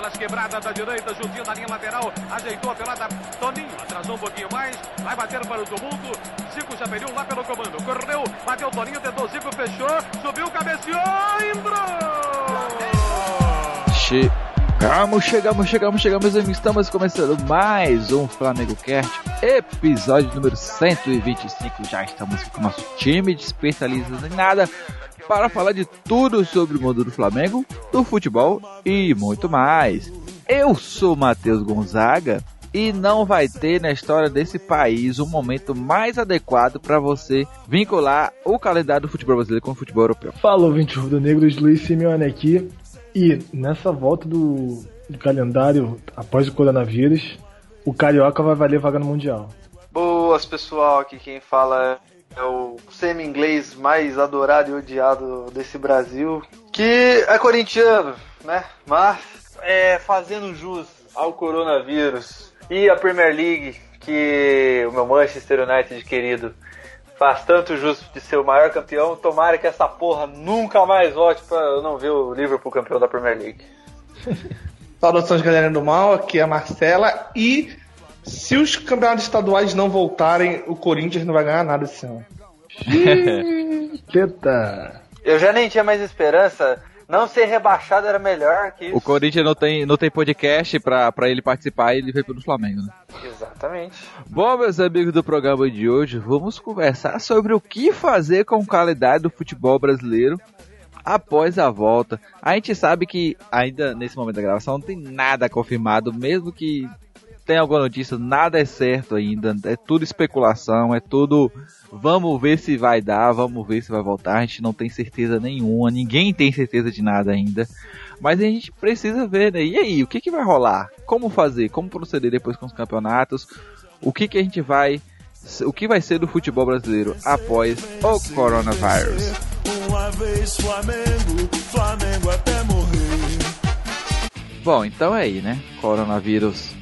Aquelas quebradas da direita, juntinho da linha lateral. Ajeitou a pelada. Toninho atrasou um pouquinho mais. Vai bater para o tumulto. Zico já pediu lá pelo comando. Correu, bateu Toninho, tentou Zico, fechou. Subiu, cabeceou, entrou! Chegamos, chegamos, chegamos, chegamos, amigos. Estamos começando mais um Flamengo Cast, episódio número 125. Já estamos com o nosso time de especialistas em nada para falar de tudo sobre o mundo do Flamengo, do futebol e muito mais. Eu sou Matheus Gonzaga e não vai ter na história desse país um momento mais adequado para você vincular o calendário do futebol brasileiro com o futebol europeu. Fala, ouvinte Rubro Negros, Luiz Simeone aqui. E nessa volta do, do calendário após o coronavírus, o Carioca vai valer vaga no Mundial. Boas, pessoal. Aqui quem fala é o semi-inglês mais adorado e odiado desse Brasil, que é corintiano, né? Mas é fazendo jus ao coronavírus e a Premier League, que o meu Manchester United querido faz tanto justo de ser o maior campeão. Tomara que essa porra nunca mais volte pra eu não ver o Liverpool campeão da Premier League. Saudações, galera do mal. Aqui é a Marcela. E se os campeonatos estaduais não voltarem, o Corinthians não vai ganhar nada esse ano. Eita! Eu já nem tinha mais esperança. Não ser rebaixado era melhor que isso. O Corinthians não tem, não tem podcast pra, pra ele participar e ele veio pelo Flamengo, né? Exatamente. Bom, meus amigos do programa de hoje, vamos conversar sobre o que fazer com calendário do futebol brasileiro após a volta. A gente sabe que ainda nesse momento da gravação não tem nada confirmado, mesmo que tenha alguma notícia, nada é certo ainda, é tudo especulação, é tudo vamos ver se vai dar, vamos ver se vai voltar, a gente não tem certeza nenhuma, ninguém tem certeza de nada ainda. Mas a gente precisa ver, né? E aí, o que, que vai rolar? Como fazer? Como proceder depois com os campeonatos? O que, que a gente vai. O que vai ser do futebol brasileiro após o coronavírus? Uma vez Flamengo, Flamengo até morrer. Bom, então é aí, né? Coronavírus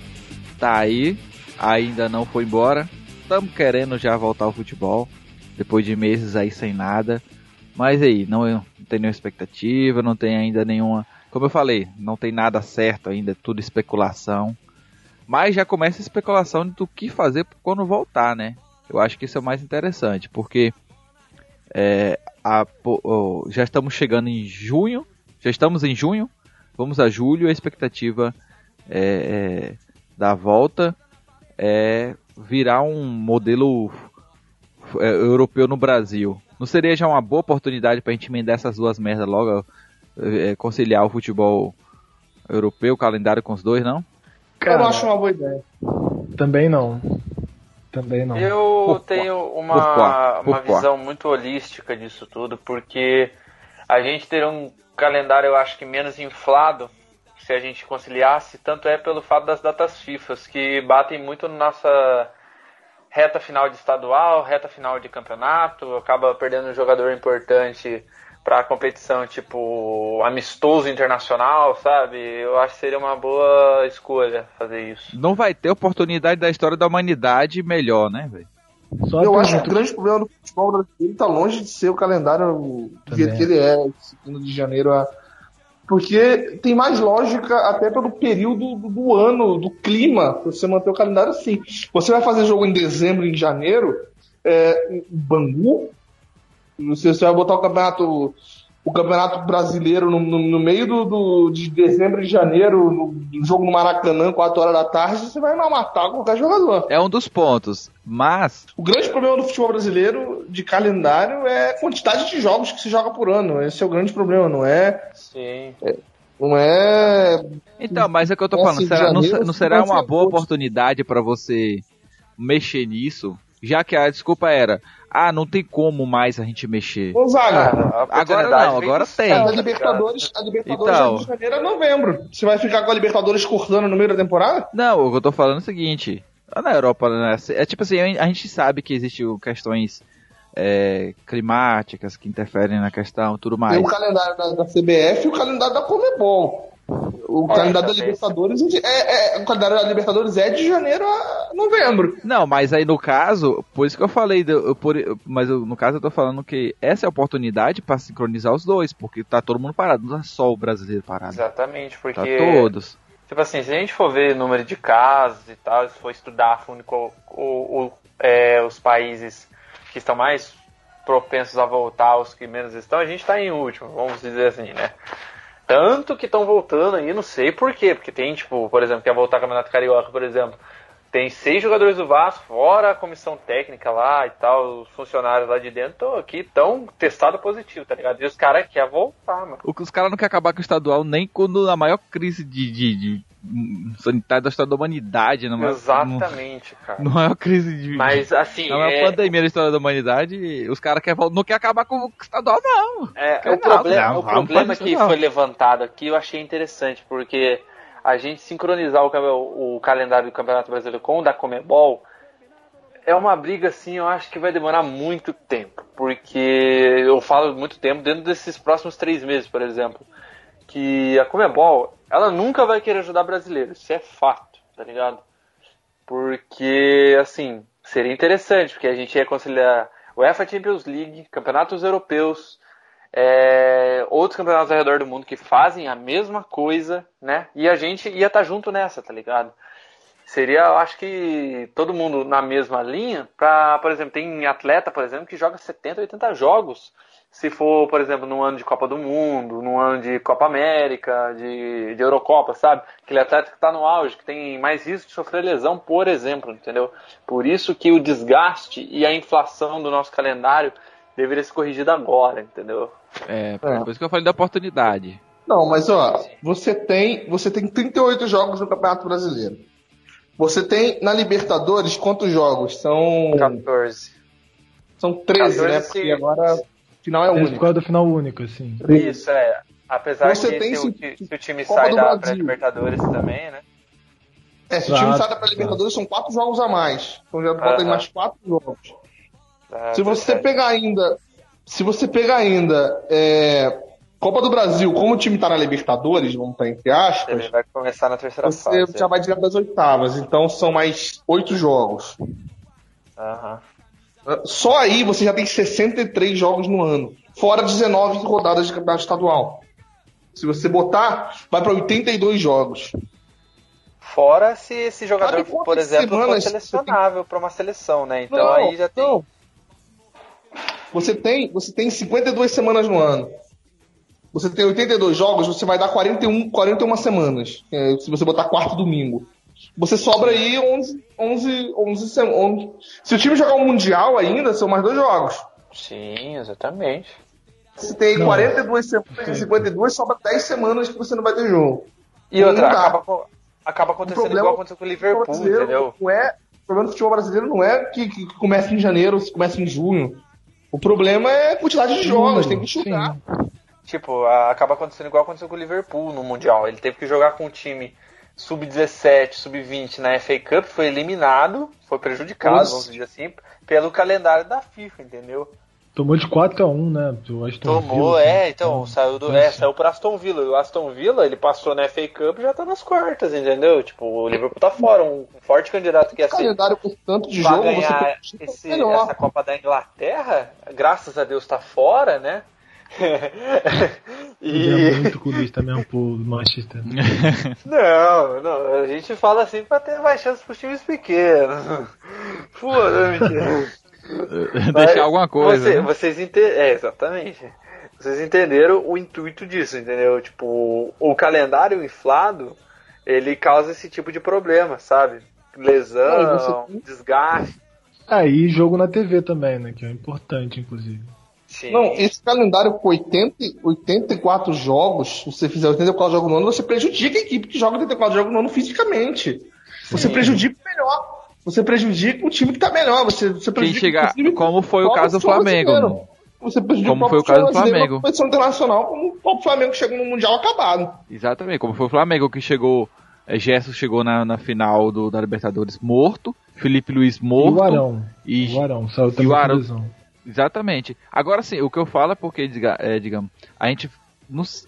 tá aí, ainda não foi embora. Estamos querendo já voltar ao futebol, depois de meses aí sem nada. Mas aí, não, não tem nenhuma expectativa, não tem ainda nenhuma. Como eu falei, não tem nada certo ainda, é tudo especulação. Mas já começa a especulação do que fazer quando voltar, né? Eu acho que isso é o mais interessante, porque é, a, já estamos chegando em junho, já estamos em junho, vamos a julho, a expectativa é, é da volta é virar um modelo é, europeu no Brasil. Não seria já uma boa oportunidade para a gente emendar essas duas merdas logo, é, conciliar o futebol europeu, o calendário com os dois, não? Cara, eu acho uma boa ideia. Também não. Também não. Eu Por tenho uma, uma visão muito holística disso tudo, porque a gente ter um calendário, eu acho que menos inflado, se a gente conciliasse, tanto é pelo fato das datas FIFA, que batem muito na nossa reta final de estadual, reta final de campeonato, acaba perdendo um jogador importante para competição, tipo amistoso internacional, sabe? Eu acho que seria uma boa escolha fazer isso. Não vai ter oportunidade da história da humanidade melhor, né, velho? Eu acho que o grande problema do futebol brasileiro está longe de ser o calendário do jeito que ele é, de de janeiro a porque tem mais lógica até pelo período do, do ano, do clima, você manter o calendário assim. Você vai fazer jogo em dezembro, em janeiro, é, em Bangu, você, você vai botar o campeonato o Campeonato Brasileiro no, no, no meio do, do, de dezembro e janeiro, no, no, jogo no Maracanã, 4 horas da tarde, você vai matar qualquer jogador. É um dos pontos, mas... O grande problema do futebol brasileiro de calendário é a quantidade de jogos que se joga por ano. Esse é o grande problema, não é... Sim. É, não é... Então, mas é o que eu tô falando, será, não, não será uma boa oportunidade para você mexer nisso? Já que a desculpa era ah, não tem como mais a gente mexer. Gonzaga, ah, agora não, agora tem. A Libertadores, a Libertadores então, é de janeiro a novembro. Você vai ficar com a Libertadores cortando no meio da temporada? Não, o que eu tô falando é o seguinte. Na Europa, né, é tipo assim, a gente sabe que existem questões é, climáticas que interferem na questão tudo mais. Tem o calendário da, da CBF e o calendário da Comebol. O é, calendário da Libertadores é, é, o calendário da Libertadores é de janeiro a novembro. Não, mas aí no caso, por isso que eu falei, eu, por, mas eu, no caso eu tô falando que essa é a oportunidade para sincronizar os dois, porque tá todo mundo parado, não é só o brasileiro parado. Exatamente, porque tá todos. Tipo assim, se a gente for ver número de casos e tal, se for estudar a fundo o, o, o, é, os países que estão mais propensos a voltar, os que menos estão, a gente está em último, vamos dizer assim, né? Tanto que estão voltando aí, não sei por quê, porque tem, tipo, por exemplo, quer voltar ao Campeonato Carioca, por exemplo, tem seis jogadores do Vasco, fora a comissão técnica lá e tal, os funcionários lá de dentro aqui tão testado positivo, tá ligado? E os caras querem voltar, mano. Os caras não querem acabar com o estadual nem quando na maior crise de, de, de sanitária da história da humanidade, não Exatamente, no, cara. Na maior crise de. Mas assim. Na maior é... pandemia da história da humanidade, os caras querem, não querem acabar com o estadual, não. É, o problema, não, o problema que foi levantado aqui eu achei interessante, porque a gente sincronizar o, o calendário do Campeonato Brasileiro com o da Comebol é uma briga assim, eu acho que vai demorar muito tempo, porque eu falo muito tempo dentro desses próximos três meses, por exemplo, que a Comebol ela nunca vai querer ajudar brasileiros, isso é fato, tá ligado? Porque assim seria interessante, porque a gente ia conciliar UEFA Champions League, campeonatos europeus, é, outros campeonatos ao redor do mundo que fazem a mesma coisa, né? E a gente ia estar tá junto nessa, tá ligado? Seria, eu acho que todo mundo na mesma linha, pra, por exemplo, tem atleta, por exemplo, que joga 70, 80 jogos. Se for, por exemplo, num ano de Copa do Mundo, num ano de Copa América, de, de Eurocopa, sabe? Aquele atleta que está no auge, que tem mais risco de sofrer lesão, por exemplo, entendeu? Por isso que o desgaste e a inflação do nosso calendário deveria ser corrigida agora, entendeu? É, é, por isso que eu falei da oportunidade. Não, mas ó, você tem, você tem 38 jogos no Campeonato Brasileiro. Você tem na Libertadores quantos jogos? São 14. São 13, 14, né? Porque agora final é único. Por causa do final único, assim. Isso, é. Apesar você de tem se, o, se o time Copa sai da pré-Libertadores também, né? É, se o time sai da pré-Libertadores, são quatro jogos a mais. Então já faltam mais quatro jogos. Ah, se você pegar ainda se você pegar ainda é, Copa do Brasil, como o time está na Libertadores, vamos estar entre aspas. Ele vai começar na terceira você fase. Você já vai direto das oitavas, então são mais oito jogos. Uhum. Só aí você já tem 63 jogos no ano, fora 19 rodadas de campeonato estadual. Se você botar, vai para 82 jogos. Fora se esse jogador, por exemplo, for selecionável tem... para uma seleção, né? Então não, aí já tem. Não. Você tem, você tem 52 semanas no ano. Você tem 82 jogos, você vai dar 41, 41 semanas. É, se você botar quarto domingo. Você sobra aí 11, 11, 11, 11. Se o time jogar um Mundial ainda, são mais dois jogos. Sim, exatamente. Você tem não. 42 semanas, 52, sobra 10 semanas que você não vai ter jogo. E outra, acaba, acaba acontecendo problema, igual aconteceu com o Liverpool, entendeu? Não é, o problema do futebol brasileiro não é que, que começa em janeiro, se começa em junho. O problema é a quantidade de jogos, tem que chutar. Tipo, acaba acontecendo igual aconteceu com o Liverpool no Mundial. Ele teve que jogar com um time sub-17, sub-20 na FA Cup, foi eliminado, foi prejudicado, Nossa. vamos dizer assim, pelo calendário da FIFA, entendeu? Tomou de 4 a 1 né? Do Aston Tomou, Villa, é, assim. então, saiu do. É, saiu pro Aston Villa. O Aston Villa, ele passou na FA Cup e já tá nas quartas, entendeu? Tipo, o Liverpool tá fora, um forte candidato que ia ser. calendário por tanto de jogo, ganhar esse, essa Copa da Inglaterra, graças a Deus tá fora, né? e... É muito clubista mesmo pro Manchester. não, não, a gente fala assim pra ter mais chance pros times pequenos. Foda, mentira. Deixar alguma coisa. Você, né? Vocês entenderam. É, exatamente. Vocês entenderam o intuito disso, entendeu? Tipo, o calendário inflado, ele causa esse tipo de problema, sabe? Lesão, você... desgaste. Aí ah, jogo na TV também, né? Que é importante, inclusive. Sim. Não, esse calendário com 80, 84 jogos, se você fizer 84 jogos no ano, você prejudica a equipe que joga 84 jogos no ano fisicamente. Você Sim. prejudica melhor você prejudica o time que tá melhor. Você, você prejudica chegar, como foi o caso do Flamengo. Você prejudica como o foi o caso do Flamengo. Competição internacional, como o Flamengo chegou no Mundial acabado. Exatamente, como foi o Flamengo que chegou. É, Gerson chegou na, na final do, da Libertadores morto, Felipe Luiz morto. E o Arão. E, o Arão, saiu e o Arão. Exatamente. Agora sim, o que eu falo é porque, é, digamos, a gente.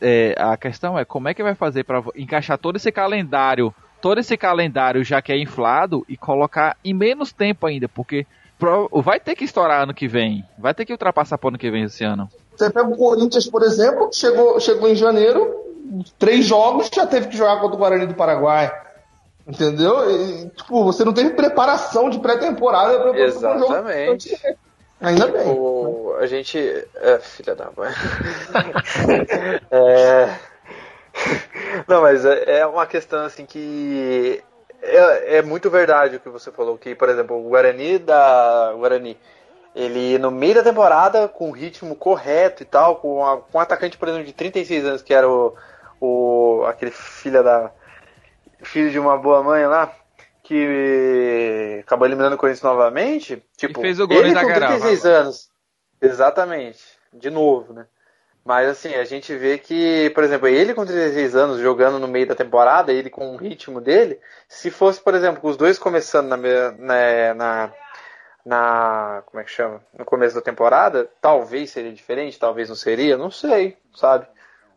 é, a questão é como é que vai fazer para encaixar todo esse calendário todo esse calendário já que é inflado e colocar em menos tempo ainda, porque vai ter que estourar ano que vem, vai ter que ultrapassar para ano que vem esse ano. Você pega o Corinthians, por exemplo, chegou, chegou em janeiro, três jogos já teve que jogar contra o Guarani do Paraguai. Entendeu? E, tipo, você não teve preparação de pré-temporada para Exatamente. Um jogo. Ainda bem. O, a gente. É, filha da mãe. é, não, mas é, é uma questão assim que é, é, muito verdade o que você falou, que, por exemplo, o Guarani da. Guarani, ele no meio da temporada, com o ritmo correto e tal, com, a, com um atacante, por exemplo, de 36 anos, que era o. o aquele filho da. Filho de uma boa mãe lá, que acabou eliminando o Corinthians novamente. Tipo, e fez o gol ele com 36 anos. Exatamente. De novo, né? Mas assim, a gente vê que, por exemplo, ele com 36 anos jogando no meio da temporada, ele com o ritmo dele, se fosse, por exemplo, os dois começando na, na, na, na como é que chama? No começo da temporada, talvez seria diferente, talvez não seria, não sei, sabe?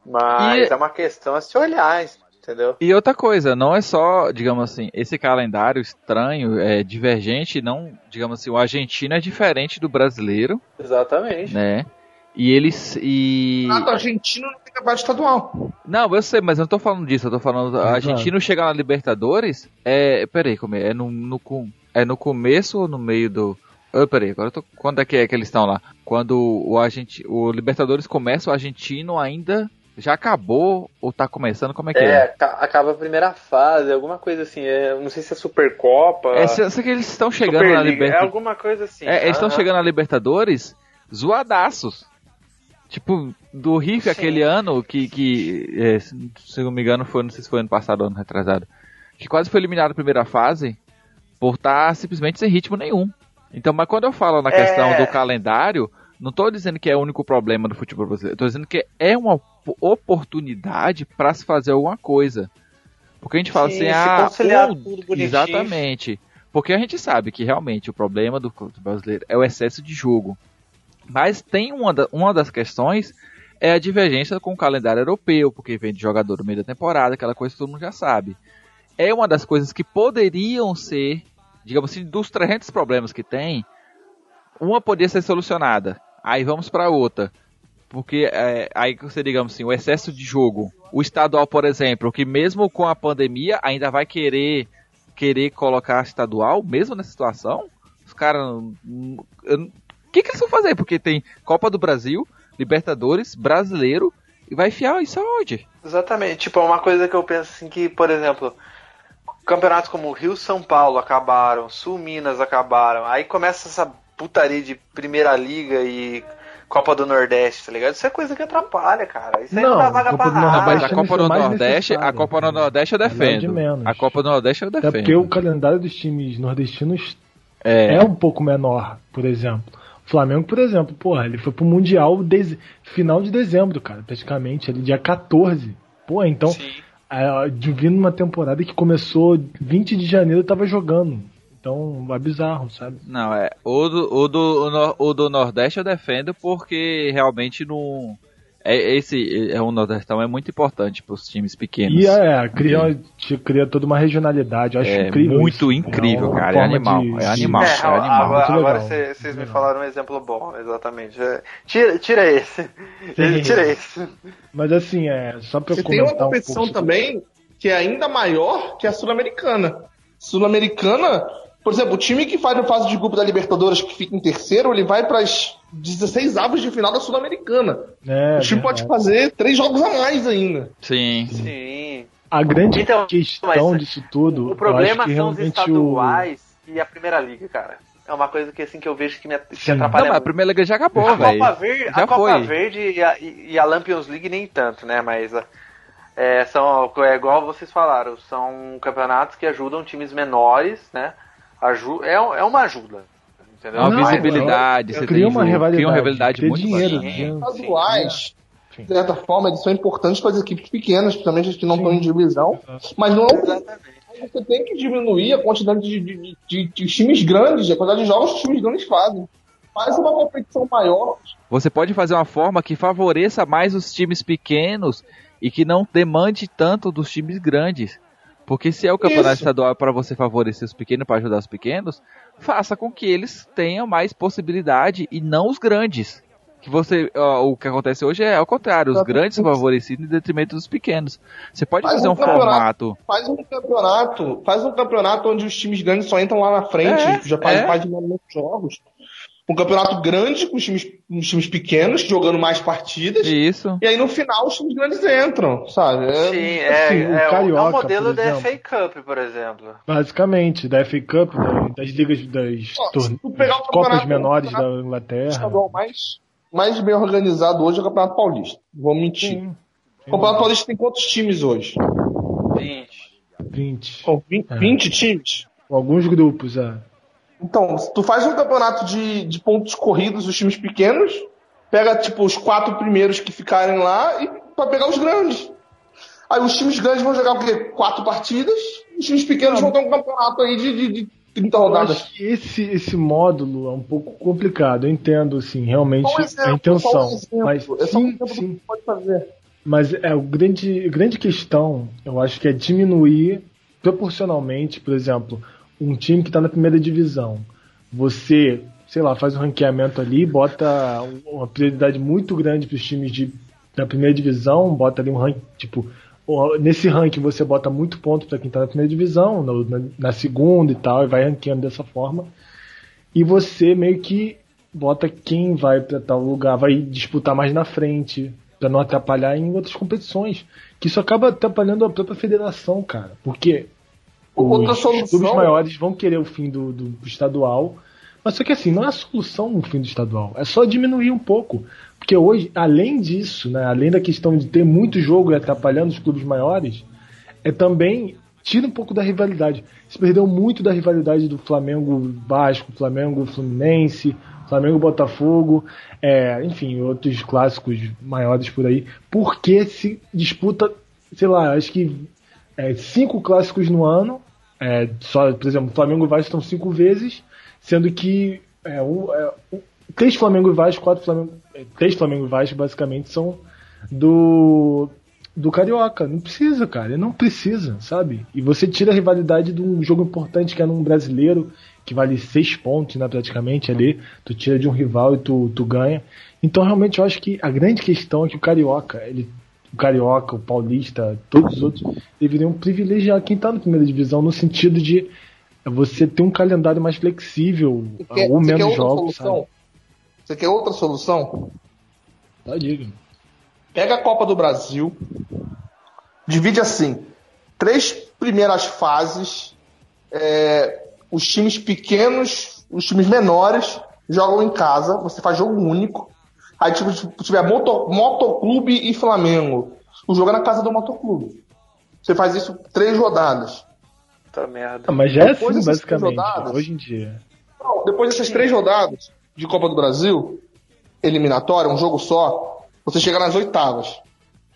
Mas e... é uma questão a se olhar, entendeu? E outra coisa, não é só, digamos assim, esse calendário estranho, é divergente, não, digamos assim, o argentino é diferente do brasileiro. Exatamente. Né? E eles. E... Ah, o argentino não tem campeonato estadual. Não, eu sei, mas eu não tô falando disso, eu tô falando. O argentino chegar na Libertadores. É. Peraí, como é? É no, no, é no começo ou no meio do. Oh, peraí, agora eu tô. Quando é que é que eles estão lá? Quando o, Argenti... o Libertadores começa, o argentino ainda já acabou ou tá começando? Como é que é? É, acaba a primeira fase, alguma coisa assim. É, não sei se é Supercopa. É, se, se que eles estão chegando na Libertadores. É alguma coisa assim. É, eles estão chegando na Libertadores zoadaços. Tipo, do Riff aquele ano, que, que é, se não me engano, foi, não sei se foi ano passado ou ano retrasado, que quase foi eliminado na primeira fase por estar tá simplesmente sem ritmo nenhum. Então, mas quando eu falo na questão é... do calendário, não estou dizendo que é o único problema do futebol brasileiro, estou dizendo que é uma oportunidade para se fazer alguma coisa. Porque a gente fala Sim, assim, ah, um, exatamente. Porque a gente sabe que realmente o problema do brasileiro é o excesso de jogo. Mas tem uma, da, uma das questões é a divergência com o calendário europeu, porque vem de jogador no meio da temporada, aquela coisa que todo mundo já sabe. É uma das coisas que poderiam ser, digamos assim, dos 300 problemas que tem, uma poderia ser solucionada. Aí vamos para outra. Porque é, aí você, digamos assim, o excesso de jogo. O estadual, por exemplo, que mesmo com a pandemia ainda vai querer querer colocar estadual, mesmo nessa situação. Os caras que, que eles vão fazer? Porque tem Copa do Brasil, Libertadores, Brasileiro, e vai enfiar isso aonde? Exatamente. Tipo, é uma coisa que eu penso assim que, por exemplo, campeonatos como Rio São Paulo acabaram, Sul Minas acabaram, aí começa essa putaria de Primeira Liga e Copa do Nordeste, tá ligado? Isso é coisa que atrapalha, cara. Isso aí não, não dá vaga pra nada. Mas a Copa do Nordeste, a Copa do Nordeste eu defendo. A Copa do Nordeste eu defendo. Até porque o calendário dos times nordestinos é, é um pouco menor, por exemplo. Flamengo, por exemplo, porra, ele foi pro Mundial de... final de dezembro, cara, praticamente, ali, dia 14. Pô, então, é, vindo uma temporada que começou 20 de janeiro, tava jogando. Então, é bizarro, sabe? Não, é. O do, o do, o do Nordeste eu defendo porque realmente não é, esse é um Nordestão é muito importante para os times pequenos. E é, cria, cria toda uma regionalidade. Eu acho é incrível. Muito isso. incrível, é cara. É animal, de... é animal. É, é animal. Agora, agora vocês me falaram um exemplo bom, exatamente. É, tira, tira esse. Tira esse. Mas assim, é só para Você tem uma competição um também que é ainda maior que a Sul-Americana. Sul-Americana por exemplo, o time que faz a fase de grupo da Libertadores, que fica em terceiro, ele vai para as 16 avos de final da Sul-Americana. É, o time pode fazer três jogos a mais ainda. Sim. Sim. A grande então, questão disso tudo. O problema são os estaduais o... e a Primeira Liga, cara. É uma coisa que assim que eu vejo que me atrapalha. Não, mas a Primeira Liga já acabou, velho. A Copa Verde, já a Copa foi. Verde e a, e a Lampions League nem tanto, né? Mas é, são é igual vocês falaram, são campeonatos que ajudam times menores, né? Aju é, é uma ajuda. Entendeu? Uma não, visibilidade, você cria uma rivalidade, cria uma rivalidade muito dinheiro, estaduais, de certa forma, eles são importantes para as equipes pequenas, principalmente as que não estão em divisão, mas não é você tem que diminuir a quantidade de, de, de, de, times grandes, a quantidade de jogos que os times grandes fazem. Faz uma competição maior. Você pode fazer uma forma que favoreça mais os times pequenos e que não demande tanto dos times grandes. Porque se é o campeonato Isso. estadual para você favorecer os pequenos, para ajudar os pequenos, faça com que eles tenham mais possibilidade e não os grandes. que você ó, o que acontece hoje é ao contrário, os grandes favorecidos em detrimento dos pequenos. Você pode faz fazer um, um formato. Faz um campeonato, faz um campeonato onde os times grandes só entram lá na frente, é, já faz é. mais de jogos um campeonato grande com os times, os times pequenos jogando mais partidas. Isso. E aí no final os times grandes entram, sabe? É, Sim, é, assim, é, o, Carioca, é o modelo da FA Cup, por exemplo. Basicamente, da FA Cup, das ligas das Ó, Copas menores da Inglaterra. O mais, mais bem organizado hoje é o Campeonato Paulista. Vou mentir. Sim. O Campeonato Paulista tem quantos times hoje? 20. 20. Oh, 20, é. 20 times? Alguns grupos, é. Então, tu faz um campeonato de, de pontos corridos dos times pequenos, pega tipo os quatro primeiros que ficarem lá e para pegar os grandes. Aí os times grandes vão jogar o quê? Quatro partidas, os times pequenos vão ter um campeonato aí de, de, de 30 rodadas. Eu acho que esse, esse módulo é um pouco complicado, eu entendo assim, realmente exemplo, a intenção. Um mas é sim, um sim. pode fazer. Mas é o grande, grande questão, eu acho que é diminuir proporcionalmente, por exemplo, um time que está na primeira divisão, você, sei lá, faz um ranqueamento ali, bota uma prioridade muito grande para os times de, da primeira divisão, bota ali um ranking, tipo, nesse ranking você bota muito ponto para quem está na primeira divisão, na, na, segunda e tal, e vai ranqueando dessa forma. E você meio que bota quem vai para tal lugar, vai disputar mais na frente, para não atrapalhar em outras competições. Que isso acaba atrapalhando a própria federação, cara. Porque Outra solução. Os clubes maiores vão querer o fim do, do, do, estadual. Mas só que assim, não é a solução o fim do estadual. É só diminuir um pouco. Porque hoje, além disso, né, além da questão de ter muito jogo e atrapalhando os clubes maiores, é também tira um pouco da rivalidade. Se perdeu muito da rivalidade do Flamengo Vasco, Flamengo Fluminense, Flamengo Botafogo, é, enfim, outros clássicos maiores por aí, porque se disputa, sei lá, acho que é, cinco clássicos no ano. É, só, por exemplo, Flamengo e Vasco estão cinco vezes, sendo que é, um, é, um, três Flamengo e Vasco, quatro Flamengo, é, três Flamengo e Vasco basicamente são do do Carioca. Não precisa, cara. Não precisa, sabe? E você tira a rivalidade de um jogo importante que é num brasileiro, que vale seis pontos, né, praticamente ali. Tu tira de um rival e tu, tu ganha. Então, realmente, eu acho que a grande questão é que o Carioca, ele o Carioca, o Paulista, todos os outros, deveriam privilegiar quem está na primeira divisão no sentido de você ter um calendário mais flexível quer, ou menos jogos. Solução? Você quer outra solução? Tá, diga. Pega a Copa do Brasil, divide assim: três primeiras fases, é, os times pequenos, os times menores jogam em casa, você faz jogo único. Aí, tipo, se tiver moto, motoclube e Flamengo, o jogo é na casa do motoclube. Você faz isso três rodadas. Tá merda. Ah, mas já é assim, basicamente, rodadas, hoje em dia. Não, depois dessas três rodadas de Copa do Brasil, eliminatória, um jogo só, você chega nas oitavas.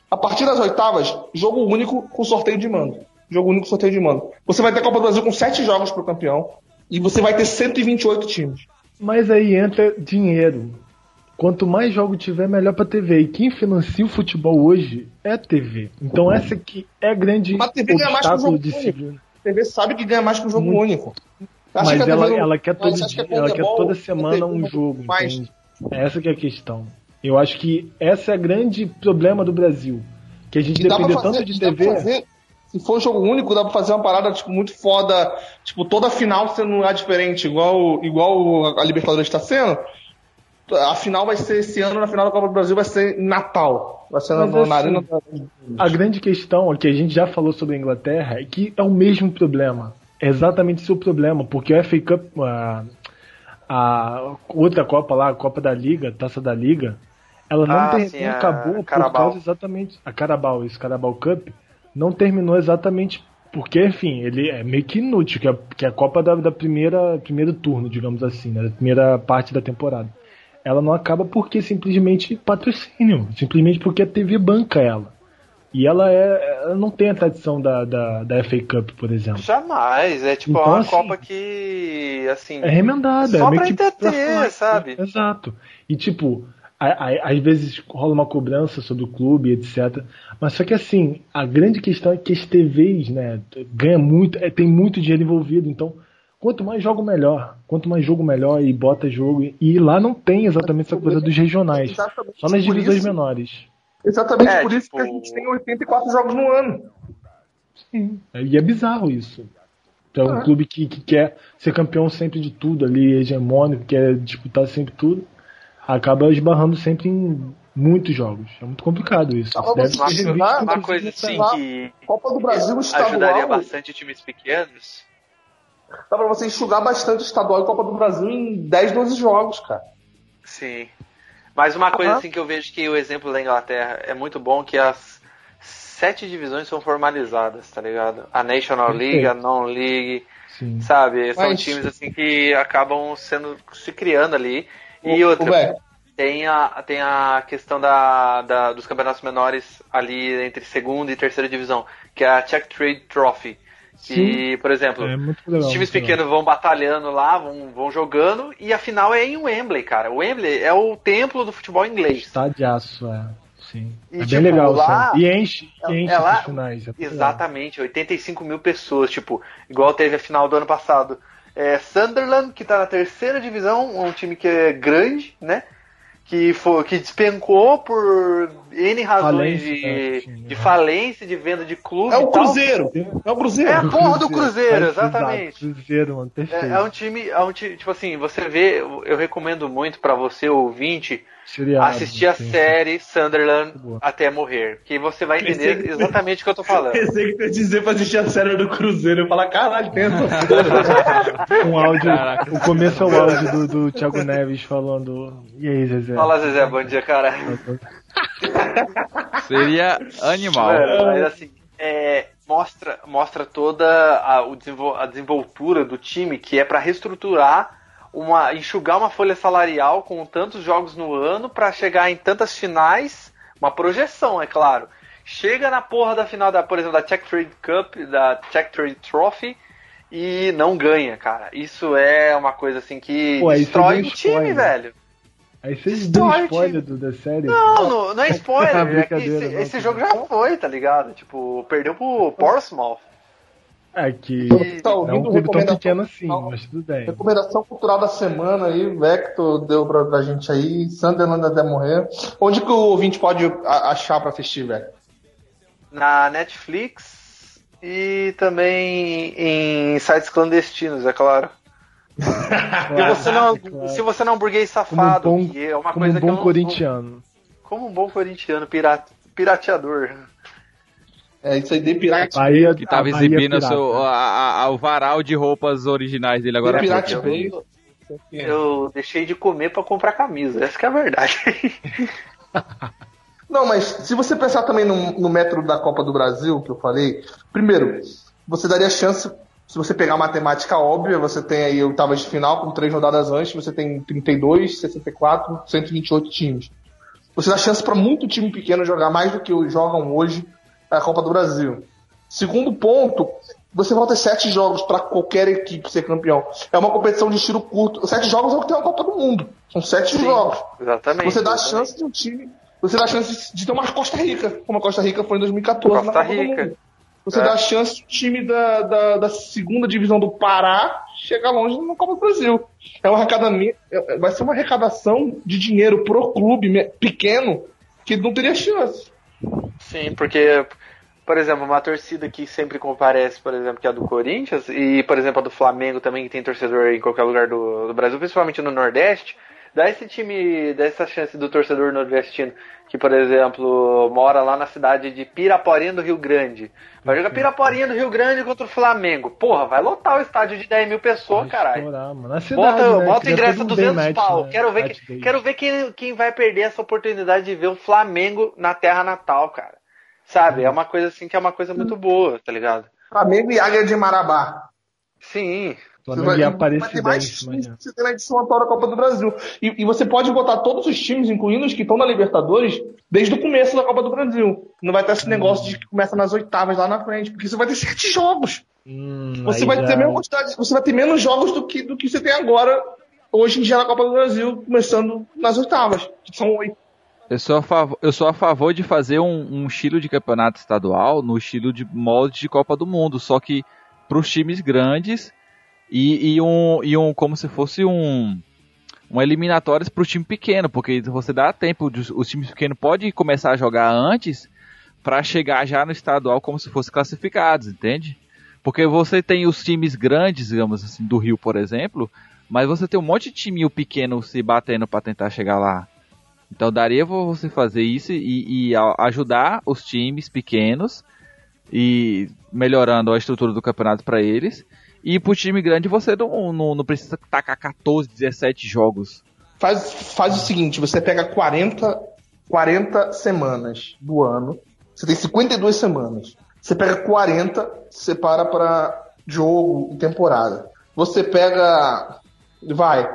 A partir das oitavas, jogo único com sorteio de mando. Jogo único sorteio de mando. Você vai ter Copa do Brasil com sete jogos pro campeão e você vai ter 128 times. Mas aí entra dinheiro. Quanto mais jogo tiver, melhor pra TV. E quem financia o futebol hoje é a TV. Então essa aqui é grande Mas a TV ganha mais que um jogo único. A TV sabe que ganha mais que um jogo Muito. único. Mas que ela, não... ela, quer, todo dia, que ela quer toda semana um jogo. Mais. Essa que é a questão. Eu acho que esse é o grande problema do Brasil. Que a gente depende tanto de TV. se for um jogo único, dá pra fazer uma parada tipo, muito foda. Tipo, toda final sendo um lugar diferente, igual, igual a Libertadores está sendo a final vai ser esse ano, na final da Copa do Brasil vai ser Natal. Vai ser Mas, na, assim, Arena A grande questão, que a gente já falou sobre a Inglaterra, é que é o mesmo problema. É exatamente o seu problema, porque a FA Cup, a, a outra Copa lá, a Copa da Liga, Taça da Liga, ela não, ah, ter, sim, não acabou por causa exatamente. A Carabao, isso, Carabao Cup, não terminou exatamente porque, enfim, ele é meio que inútil, que é, que é a Copa da, da primeira primeiro turno, digamos assim, né, da primeira parte da temporada ela não acaba porque simplesmente patrocínio, simplesmente porque a TV banca ela. E ela é. Ela não tem a tradição da, da, da FA Cup, por exemplo. Jamais. É tipo então, uma assim, Copa que. assim. É remendada. Só é pra entreter, sabe? Exato. E tipo, às vezes rola uma cobrança sobre o clube, etc. Mas só que assim, a grande questão é que as TVs, né, ganha muito, é, tem muito dinheiro envolvido. Então, quanto mais jogo melhor. Quanto mais jogo melhor e bota jogo. E lá não tem exatamente essa coisa dos regionais. Exatamente só nas divisões isso, menores. Exatamente é, por tipo... isso que a gente tem 84 jogos no ano. Sim. E é bizarro isso. Então, é um clube que, que quer ser campeão sempre de tudo ali, hegemônico, quer disputar sempre tudo, acaba esbarrando sempre em muitos jogos. É muito complicado isso. Ah, Deve ser uma, uma coisa assim que Copa do Brasil estadual, ajudaria bastante times pequenos. Dá pra você enxugar bastante o estadual e Copa do Brasil em 10, 12 jogos, cara. Sim. Mas uma coisa assim que eu vejo que o exemplo da Inglaterra é muito bom que as sete divisões são formalizadas, tá ligado? A National League, a Non-League, sabe? São Mas... times assim que acabam sendo se criando ali. E o, outra, tem a, tem a questão da, da, dos campeonatos menores ali entre segunda e terceira divisão, que é a Czech Trade Trophy. Que, Sim. por exemplo, é legal, os times pequenos legal. vão batalhando lá, vão, vão jogando, e a final é em Wembley, cara. O Wembley é o templo do futebol inglês. Estadiaço, é. Sim. E, é tipo, bem legal, lá, E enche, enche é lá, finais. É exatamente, 85 mil pessoas, tipo, igual teve a final do ano passado. É, Sunderland, que tá na terceira divisão, um time que é grande, né? Que, foi, que despencou por N razões falência, de, de é. falência, de venda de clube. É o Cruzeiro. É o Cruzeiro. É a porra do Cruzeiro, exatamente. Cruzeiro, mano, perfeito. É, é, um time, é um time, tipo assim, você vê, eu recomendo muito para você, ouvinte, Seriado, assistir a sim, série Sunderland até morrer. Que você vai entender que... exatamente o que eu tô falando. Pensei que ia dizer pra assistir a série do Cruzeiro. Eu falar, caralho, pensa. um áudio. Caraca. O começo é o áudio do, do Thiago Neves falando. E aí, Zezé? Fala, Zezé, bom dia, cara. Seria animal. mas assim, é, mostra, mostra toda a, a desenvoltura do time que é para reestruturar uma enxugar uma folha salarial com tantos jogos no ano para chegar em tantas finais, uma projeção, é claro. Chega na porra da final da, por exemplo, da Czech Trade Cup, da Czech Trade Trophy e não ganha, cara. Isso é uma coisa assim que Pô, destrói o time, velho. Aí vocês dão spoiler do, da série? Não, não, não é spoiler. é esse, esse jogo já foi, tá ligado? Tipo, perdeu pro Portsmouth. É que tá ouvindo não é um tão pequeno assim, mas tudo bem. Recomendação cultural da semana aí, Vector deu pra, pra gente aí, Sunderland até morrer. Onde que o ouvinte pode achar pra assistir, velho? Na Netflix e também em sites clandestinos, é claro. claro, você não, claro. Se você não é um burguês safado, um bom, que é uma como coisa um bom corintiano. Como um bom corintiano, pirata, pirateador. É isso aí, de pirata. Bahia, que tava exibindo seu, a, a, o varal de roupas originais dele agora. Pirate eu, eu deixei de comer para comprar camisa, essa é a verdade. Não, mas se você pensar também no, no método da Copa do Brasil, que eu falei, primeiro, você daria chance, se você pegar a matemática óbvia, você tem aí oitavas de final com três rodadas antes, você tem 32, 64, 128 times. Você dá chance para muito time pequeno jogar mais do que jogam hoje a Copa do Brasil. Segundo ponto, você ter sete jogos para qualquer equipe ser campeão. É uma competição de tiro curto. Sete jogos é o que tem a Copa do Mundo. São sete Sim, jogos. Exatamente. Você dá a chance de um time. Você dá a chance de ter uma Costa Rica, como a Costa Rica foi em 2014 Costa Rica. Você é. dá a chance do time da, da, da, segunda divisão do Pará chegar longe na Copa do Brasil. É um arrecadamento, é, vai ser uma arrecadação de dinheiro pro clube pequeno que não teria chance. Sim, porque, por exemplo, uma torcida que sempre comparece, por exemplo, que é a do Corinthians, e, por exemplo, a do Flamengo também, que tem torcedor em qualquer lugar do, do Brasil, principalmente no Nordeste, dá esse time, dá essa chance do torcedor nordestino que, por exemplo, mora lá na cidade de Piraporinha do Rio Grande. Vai jogar Piraporinha do Rio Grande contra o Flamengo. Porra, vai lotar o estádio de 10 mil pessoas, caralho. Cidade, bota, né? bota o ingresso a 200 match, pau. Né? Quero ver, que, quero ver quem, quem vai perder essa oportunidade de ver o Flamengo na terra natal, cara. Sabe? É uma coisa assim que é uma coisa muito boa, tá ligado? Flamengo e Águia de Marabá. Sim. Flamengo vai, ia aparecer você tem na edição atual da Copa do Brasil. E, e, você pode botar todos os times, incluindo os que estão na Libertadores, desde o começo da Copa do Brasil. Não vai ter esse hum. negócio de que começa nas oitavas lá na frente, porque você vai ter sete jogos. Hum, você vai já... ter menos quantidade, você vai ter menos jogos do que, do que você tem agora, hoje em dia na Copa do Brasil, começando nas oitavas, que são oito. Eu sou, a favor, eu sou a favor de fazer um, um estilo de campeonato estadual no estilo de molde de Copa do Mundo, só que para os times grandes e, e, um, e um como se fosse um uma eliminatórias para o time pequeno, porque você dá tempo, de, os times pequenos podem começar a jogar antes para chegar já no estadual como se fossem classificados, entende? Porque você tem os times grandes, digamos assim, do Rio, por exemplo, mas você tem um monte de time pequeno se batendo para tentar chegar lá. Então daria você fazer isso e, e ajudar os times pequenos e melhorando a estrutura do campeonato para eles. E pro time grande você não, não, não, precisa tacar 14, 17 jogos. Faz, faz o seguinte, você pega 40, 40 semanas do ano, você tem 52 semanas. Você pega 40, separa para jogo e temporada. Você pega. Vai.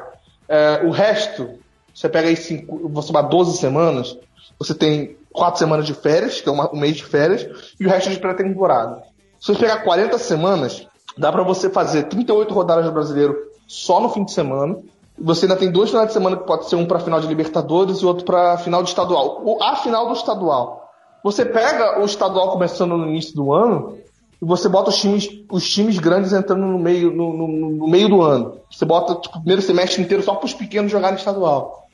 É, o resto, você pega aí cinco, você vai 12 semanas, você tem 4 semanas de férias, que é uma, um mês de férias, e o resto de pré-temporada. Se você pegar 40 semanas, dá para você fazer 38 rodadas do brasileiro só no fim de semana. Você ainda tem dois finais de semana que pode ser um para final de Libertadores e outro para final de estadual. A final do estadual. Você pega o estadual começando no início do ano e você bota os times, os times grandes entrando no meio, no, no, no meio do ano. Você bota tipo, o primeiro semestre inteiro só para os pequenos jogarem estadual.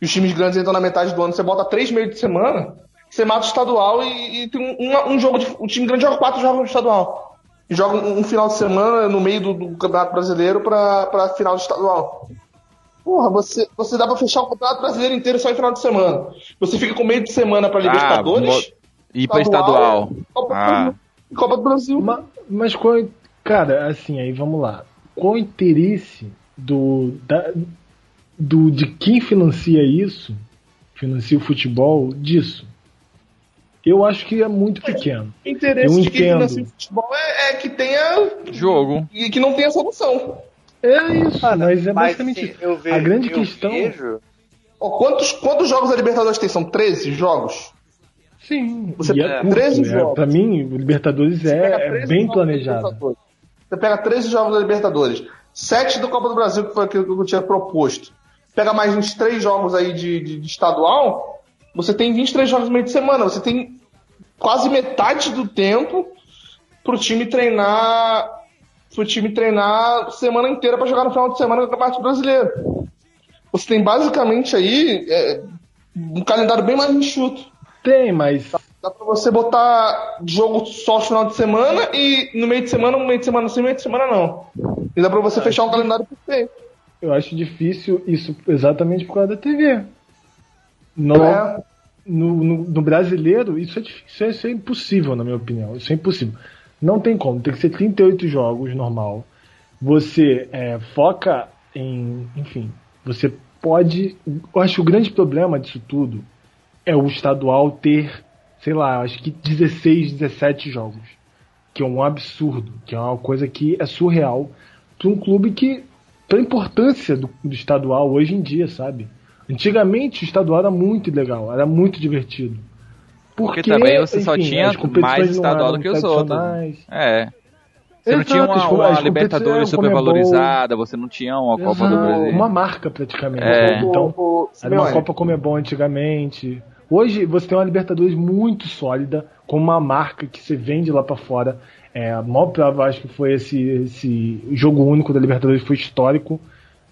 E os times grandes entram na metade do ano. Você bota três meios de semana, você mata o estadual e, e tem um, um, jogo de. O time grande joga quatro jogos no estadual. E joga um, um final de semana no meio do, do Campeonato Brasileiro para pra final do estadual. Porra, você, você dá pra fechar o Campeonato Brasileiro inteiro só em final de semana. Você fica com meio de semana pra ah, Libertadores. Ah, e pra estadual. Copa, ah. do, Copa do Brasil. Mas, mas qual. Cara, assim, aí vamos lá. Qual o interesse do, da, do de quem financia isso, financia o futebol, disso? Eu acho que é muito pequeno. O interesse eu de quem financia o futebol é, é, que tenha jogo e que não tenha solução. É isso, mas é basicamente mas, isso. Vejo, a grande questão. Vejo... Oh, quantos, quantos jogos a Libertadores tem? São 13 jogos? Sim, você pega é 13 curto, jogos. É, pra mim, o Libertadores é, é bem planejado. Você pega 13 jogos da Libertadores, 7 do Copa do Brasil, que foi aquilo que eu tinha proposto. Pega mais uns 3 jogos aí de, de, de estadual, você tem 23 jogos no meio de semana. Você tem quase metade do tempo pro time treinar. Pro time treinar semana inteira para jogar no final de semana no Campeonato Brasileiro. Você tem basicamente aí é, um calendário bem mais enxuto. Tem, mas. Dá pra você botar jogo só no final de semana e no meio de semana, no meio de semana sim, no meio de semana não. E dá pra você fechar um calendário perfeito. Eu acho difícil isso exatamente por causa da TV. Não, é. no, no, no, brasileiro, isso é, difícil, isso é impossível, na minha opinião. Isso é impossível. Não tem como, tem que ser 38 jogos normal. Você é, foca em. Enfim, você pode. Eu acho que o grande problema disso tudo é o estadual ter, sei lá, acho que 16, 17 jogos. Que é um absurdo, que é uma coisa que é surreal para um clube que. a importância do, do estadual hoje em dia, sabe? Antigamente o estadual era muito legal, era muito divertido. Porque, Porque também você enfim, só tinha mais estadual do que os outros. É. Você Exato, não tinha uma, uma Libertadores super valorizada, você não tinha uma Exato, Copa do Brasil. Uma marca praticamente. É. Então, era uma Copa Comebol antigamente. Hoje você tem uma Libertadores muito sólida, com uma marca que você vende lá para fora. É, a maior prova, acho que foi esse, esse jogo único da Libertadores, foi histórico.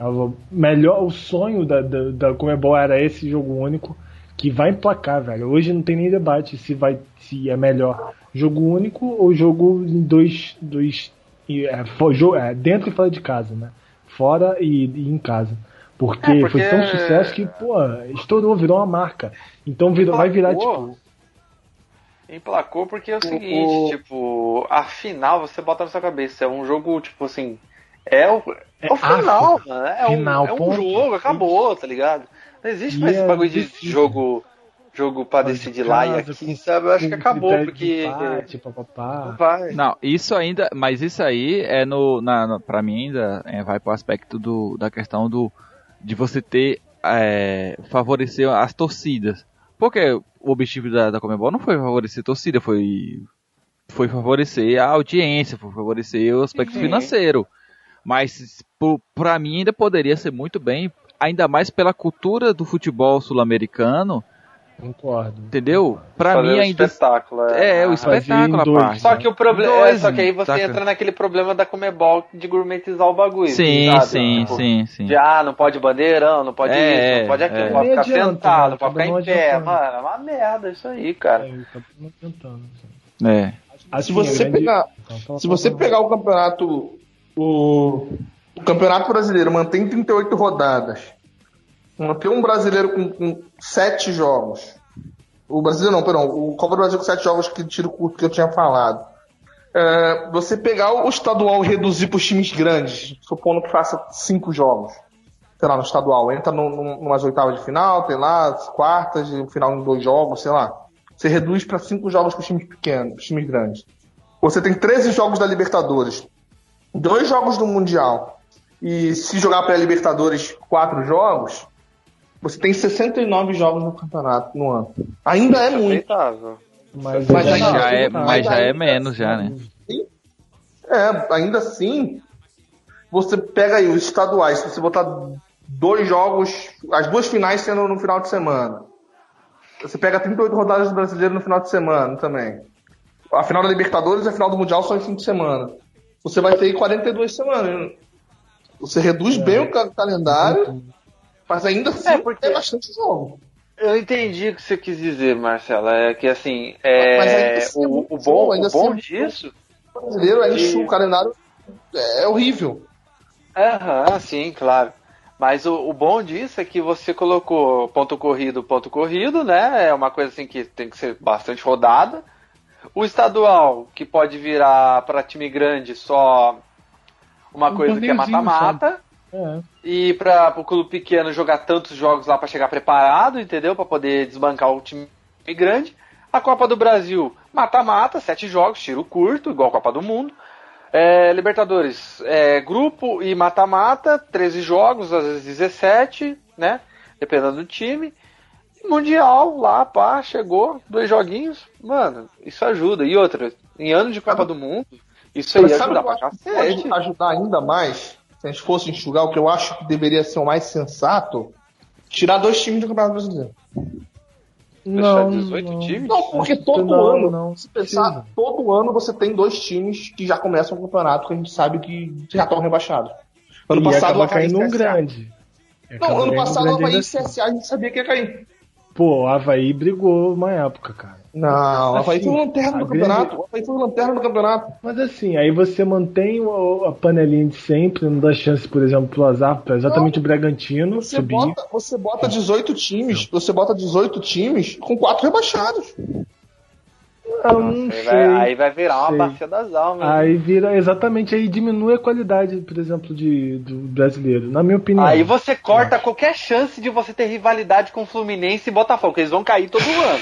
O melhor, o sonho da, da, da Comebol era esse jogo único, que vai emplacar, velho. Hoje não tem nem debate se, vai, se é melhor jogo único ou jogo em dois, dois é, for, é, dentro e fora de casa, né? Fora e, e em casa. Porque, é, porque, foi tão sucesso que, pô, estourou, virou uma marca. Então virou, vai virar tipo. Emplacou porque é o seguinte, o... tipo, a final você bota na sua cabeça, é um jogo, tipo assim. É o, é o final, mano. É, final, um, é um jogo, acabou, tá ligado? Não existe mais esse é bagulho de jogo jogo pra decidir de lá e aqui, sabe? Eu acho que acabou, porque. Empate, não vai. Não, isso ainda. Mas isso aí é no. Na, no pra mim ainda é, vai pro aspecto do, da questão do. De você ter. É, favorecer as torcidas. Porque o objetivo da, da Comebol não foi favorecer a torcida, foi, foi favorecer a audiência, foi favorecer o aspecto uhum. financeiro. Mas para mim ainda poderia ser muito bem, ainda mais pela cultura do futebol sul-americano, Concordo. Entendeu? Pra Fazer mim ainda. espetáculo, é. É, o espetáculo a parte. Só que o problema. É, só que aí você saca. entra naquele problema da Comebol de gourmetizar o bagulho. Sim, sabe? sim, tipo, sim, sim. De ah, não pode bandeirão, não pode é, isso, não pode aquilo, é. não pode ficar adianta, sentado, não pode ficar em pé. Mano, é uma merda isso aí, cara. É. é. Assim, se você pegar. Então, se você pegar o campeonato. O, o Campeonato Brasileiro mantém 38 rodadas. Mantém um brasileiro com, com 7 jogos o brasileiro não, perdão. O Copa do Brasil com sete jogos que tiro curto que eu tinha falado. É, você pegar o estadual e reduzir para os times grandes, supondo que faça cinco jogos. Sei lá, no estadual. Entra no, no, numas oitavas de final, tem lá, quartas, e final em dois jogos, sei lá. Você reduz para cinco jogos para os times pequenos, os times grandes. Você tem 13 jogos da Libertadores, dois jogos do Mundial. E se jogar para a Libertadores quatro jogos, você tem 69 jogos no campeonato no ano. Ainda é muito. Mas, mas, já, já é, mas já é menos já, né? É, ainda assim, você pega aí os estaduais, se você botar dois jogos, as duas finais sendo no final de semana. Você pega 38 rodadas do brasileiro no final de semana também. A final da Libertadores e a final do Mundial são em fim de semana. Você vai ter 42 semanas. Você reduz bem o calendário mas ainda assim é porque... tem bastante jogo. Eu entendi o que você quis dizer, Marcela. É que assim, é, assim, o, é o, bom, o bom assim, disso. O brasileiro é isso, o calendário é horrível. Aham, sim, claro. Mas o, o, bom disso é que você colocou ponto corrido, ponto corrido, né? É uma coisa assim que tem que ser bastante rodada. O estadual, que pode virar para time grande só uma um coisa que é mata-mata. É. E para o clube pequeno jogar tantos jogos lá para chegar preparado, entendeu? Para poder desbancar o time grande. A Copa do Brasil, mata-mata, sete jogos, tiro curto, igual a Copa do Mundo. É, Libertadores, é, grupo e mata-mata, 13 jogos, às vezes 17, né? Dependendo do time. Mundial, lá, pá, chegou, dois joguinhos. Mano, isso ajuda. E outra, em ano de Copa do Mundo, isso aí ajuda pra cacete. Pode ajudar ainda mais se a gente fosse enxugar, o que eu acho que deveria ser o mais sensato, tirar dois times do Campeonato Brasileiro. Não, 18 não. times? Não, porque todo não, ano, não, se pensar, sim. todo ano você tem dois times que já começam o campeonato que a gente sabe que já estão rebaixados. Ano e passado acaba caindo um grande. Não, ano passado o Havaí e CSA a gente sabia que ia cair. Pô, o Havaí brigou uma época, cara. Não, o Havaí assim, foi lanterna no campeonato. O Havaí foi lanterna no campeonato. Mas assim, aí você mantém a panelinha de sempre, não dá chance, por exemplo, pro azar, pra exatamente não, o Bragantino você subir. Bota, você bota 18 times, você bota 18 times com quatro rebaixados. Eu não sei, vai, aí vai virar uma bacia das almas. Aí né? vira, exatamente, aí diminui a qualidade, por exemplo, de, do brasileiro, na minha opinião. Aí você corta qualquer chance de você ter rivalidade com Fluminense e Botafogo, eles vão cair todo ano.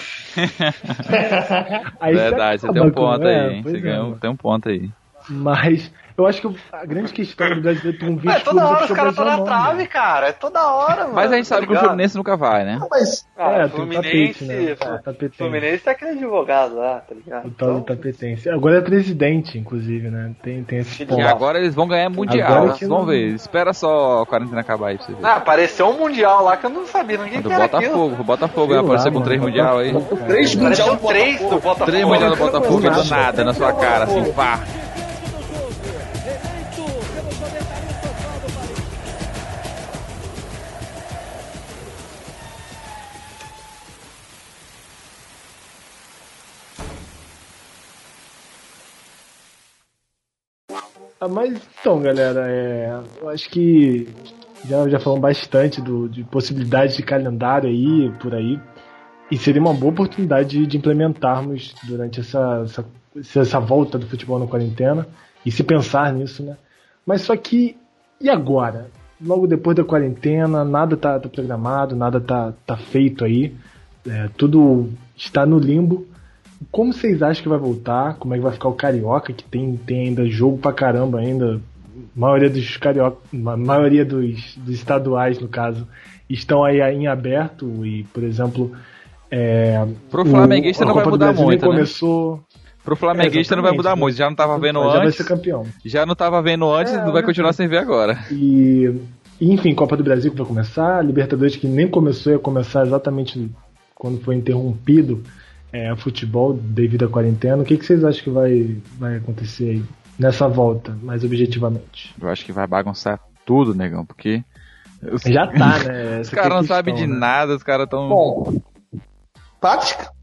aí Verdade, você, você tem um ponto aí, é, Você é, ganhou, tem um ponto aí. Mas eu acho que a grande questão do brasileiro tem um vídeo. É toda hora os caras estão na trave, cara. É toda hora, mano. Mas a gente sabe que o Fluminense nunca vai, né? Não, mas. Ah, é, Fluminense. Tapete, né? Fluminense tá aquele advogado lá, tá ligado? O tal do então- tapetense. Agora é presidente, inclusive, né? Tem, tem esse ponto. E agora eles vão ganhar mundial. Vamos não... ver. Espera só a quarentena acabar aí pra você ver. Ah, apareceu um mundial lá que eu não sabia. Ninguém do Botafogo. O Botafogo vai aparecer com três mundial aí. Três mundial do Botafogo. Três mundial do Botafogo do nada na sua cara, assim, pá. Mas então, galera, é, eu acho que já, já falamos bastante do, de possibilidades de calendário aí, por aí. E seria uma boa oportunidade de, de implementarmos durante essa, essa, essa volta do futebol na quarentena e se pensar nisso, né? Mas só que, e agora? Logo depois da quarentena, nada tá, tá programado, nada tá, tá feito aí, é, tudo está no limbo. Como vocês acham que vai voltar? Como é que vai ficar o Carioca, que tem, tem ainda jogo pra caramba ainda? A maioria dos carioca, a maioria dos, dos estaduais, no caso, estão aí em aberto e, por exemplo, é, Pro Flamenguista não vai mudar muito, né? começou... Pro Flamenguista é, não vai mudar muito, já não tava vendo já antes. Já vai ser campeão. Já não tava vendo antes, é, não vai continuar sem ver agora. E, enfim, Copa do Brasil que vai começar, Libertadores que nem começou, ia começar exatamente quando foi interrompido é, futebol devido à quarentena. O que, que vocês acham que vai, vai acontecer aí nessa volta, mais objetivamente? Eu acho que vai bagunçar tudo, negão, porque. Os... Já tá, né? os caras não sabem de né? nada, os caras tão. Bom,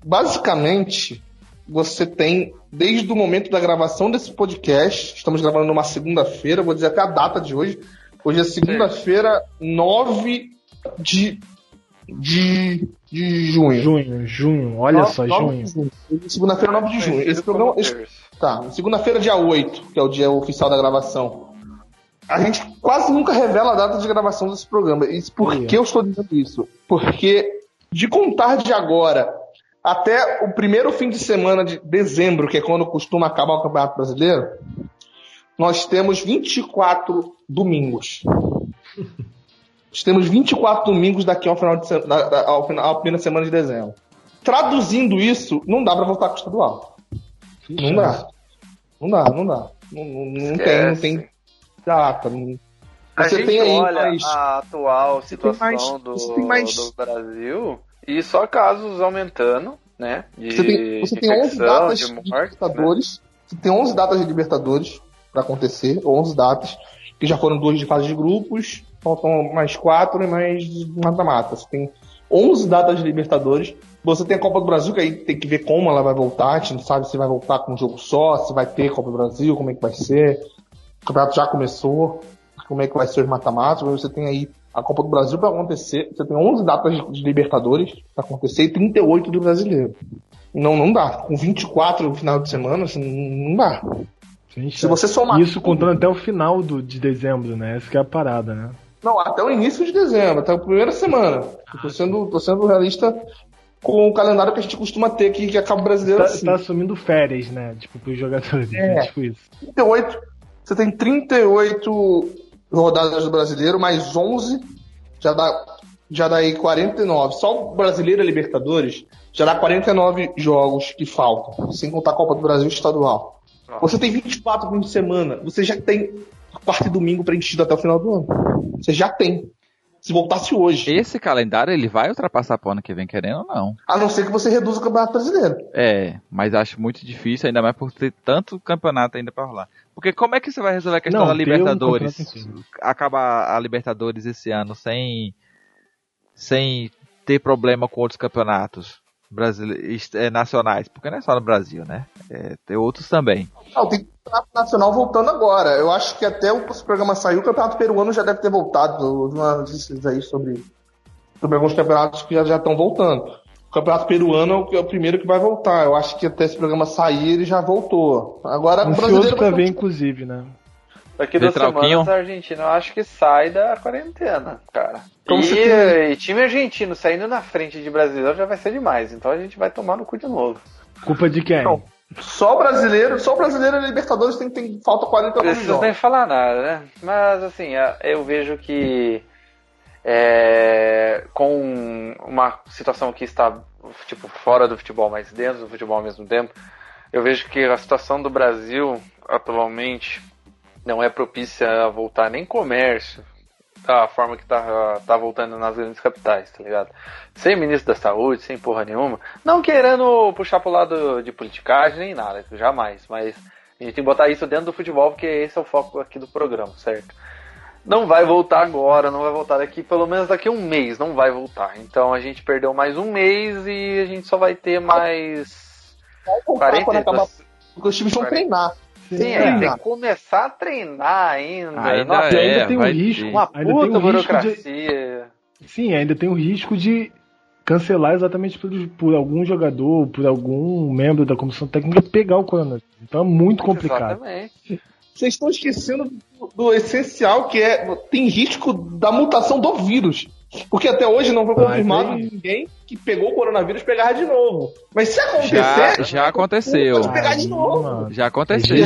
basicamente, você tem, desde o momento da gravação desse podcast, estamos gravando numa segunda-feira, vou dizer até a data de hoje. Hoje é segunda-feira, 9 de, de, de junho. Junho, junho, olha só, junho. junho. Segunda-feira, 9 de junho. Esse programa. Esse, tá, segunda-feira, dia 8, que é o dia oficial da gravação. A gente quase nunca revela a data de gravação desse programa. E por que eu estou dizendo isso? Porque de contar de agora até o primeiro fim de semana de dezembro, que é quando costuma acabar o Campeonato Brasileiro, nós temos 24 domingos. nós temos 24 domingos daqui ao final de ao final, à primeira semana de dezembro. Traduzindo isso, não dá para voltar com o estadual. Não dá. Não dá, não dá. Não, não tem, não tem data. Não... A você gente tem aí olha mais... a atual situação mais... do, mais... do Brasil e só casos aumentando, né? De você tem, você tem 11 datas de, morte, de Libertadores. Né? Você tem 11 datas de Libertadores para acontecer, 11 datas, que já foram duas de fase de grupos, faltam mais quatro e mais mata-mata. Você tem 11 datas de Libertadores. Você tem a Copa do Brasil, que aí tem que ver como ela vai voltar. A gente não sabe se vai voltar com um jogo só, se vai ter Copa do Brasil, como é que vai ser. O campeonato já começou, como é que vai ser os mata-matas. Você tem aí a Copa do Brasil para acontecer. Você tem 11 datas de Libertadores para acontecer e 38 do Brasileiro. Não, não dá. Com 24 no final de semana, assim, não dá. Sim, Se você somar. Isso contando até o final do, de dezembro, né? Essa é a parada, né? Não, até o início de dezembro, até a primeira semana. Eu tô sendo, tô sendo realista com o calendário que a gente costuma ter aqui, que acaba brasileiro tá, assim. Tá assumindo férias, né? Tipo, pros jogadores. É, né? tipo isso. 38. Você tem 38 rodadas do brasileiro, mais 11, já dá, já dá aí 49. Só o brasileiro e Libertadores já dá 49 jogos que faltam, sem contar a Copa do Brasil estadual. Você tem 24 fins de semana, você já tem quarta e domingo preenchido até o final do ano. Você já tem. Se voltasse hoje. Esse calendário ele vai ultrapassar pro ano que vem, querendo ou não. A não ser que você reduza o Campeonato Brasileiro. É, mas acho muito difícil, ainda mais por ter tanto campeonato ainda pra rolar. Porque como é que você vai resolver a questão não, da Libertadores? Um Acaba a Libertadores esse ano sem, sem ter problema com outros campeonatos brasileiros, é, nacionais, porque não é só no Brasil, né? É, tem outros também. Não, tem campeonato nacional voltando agora. Eu acho que até o programa saiu, o campeonato peruano já deve ter voltado. Uma notícias aí sobre, sobre alguns campeonatos que já, já estão voltando. O campeonato peruano é o primeiro que vai voltar. Eu acho que até esse programa sair ele já voltou. Agora o brasileiro pra ver, inclusive, né? Daqui duas semanas a Argentina eu acho que sai da quarentena, cara. E, e, time argentino saindo na frente de brasileiro já vai ser demais. Então a gente vai tomar no cu de novo. Culpa de quem? Não, só brasileiro, só brasileiro e Libertadores tem, tem falta 40 jogos. Não precisa nem falar nada, né? Mas assim, eu vejo que é, com uma situação que está tipo fora do futebol, mas dentro do futebol ao mesmo tempo, eu vejo que a situação do Brasil atualmente não é propícia a voltar nem comércio da forma que tá, tá voltando nas grandes capitais, tá ligado? Sem ministro da saúde, sem porra nenhuma. Não querendo puxar pro lado de politicagem nem nada, jamais. Mas a gente tem que botar isso dentro do futebol, porque esse é o foco aqui do programa, certo? Não vai voltar agora, não vai voltar daqui, pelo menos daqui a um mês, não vai voltar. Então a gente perdeu mais um mês e a gente só vai ter mais. Vai voltar 40, quando acabar, porque os times vão treinar. Sim, é, tem que começar a treinar ainda. Ainda, Nossa, é, ainda tem o risco. Ter. Uma puta um burocracia. De, sim, ainda tem o risco de cancelar exatamente por, por, algum jogador, por algum membro da comissão técnica pegar o coronavírus. Então é muito complicado. Exatamente. Vocês estão esquecendo do, do essencial que é tem risco da mutação do vírus. Porque até hoje não foi confirmado ninguém que pegou o coronavírus pegar de novo. Mas se acontecer. Já, já aconteceu. Pode pegar de novo. Já aconteceu.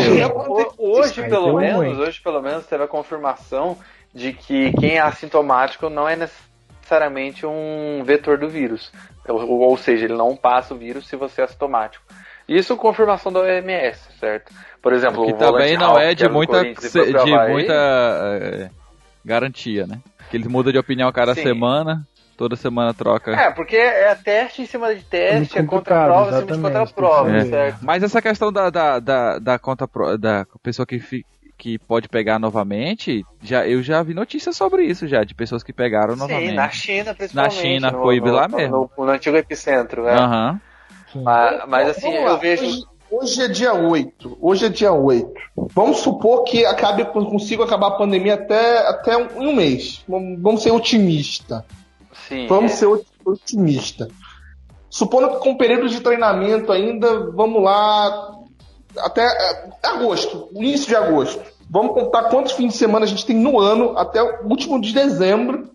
Hoje, pelo menos, hoje, pelo menos, teve a confirmação de que quem é assintomático não é necessariamente um vetor do vírus. Ou, ou seja, ele não passa o vírus se você é assintomático. Isso confirmação da OMS, certo? Por exemplo, que também não é de muita, de muita é, garantia, né? Que eles mudam de opinião a cada Sim. semana. Toda semana troca. É, porque é teste em cima de teste, é, é contra prova em cima de contra prova, é. certo? Mas essa questão da, da, da, da conta da pessoa que, que pode pegar novamente, já, eu já vi notícias sobre isso já, de pessoas que pegaram Sim, novamente. na China principalmente. Na China, no, foi no, lá no, mesmo. No, no, antigo epicentro, né? Aham. Uhum. Mas, mas, assim, eu vejo... Hoje, é dia 8. Hoje é dia 8. Vamos supor que acabe, consigo acabar a pandemia até, até um, um mês. Vamos ser otimista. Sim. Vamos é. ser otimista. Supondo que com período de treinamento ainda, vamos lá, até é, agosto, início de agosto. Vamos contar quantos fins de semana a gente tem no ano até o último de dezembro.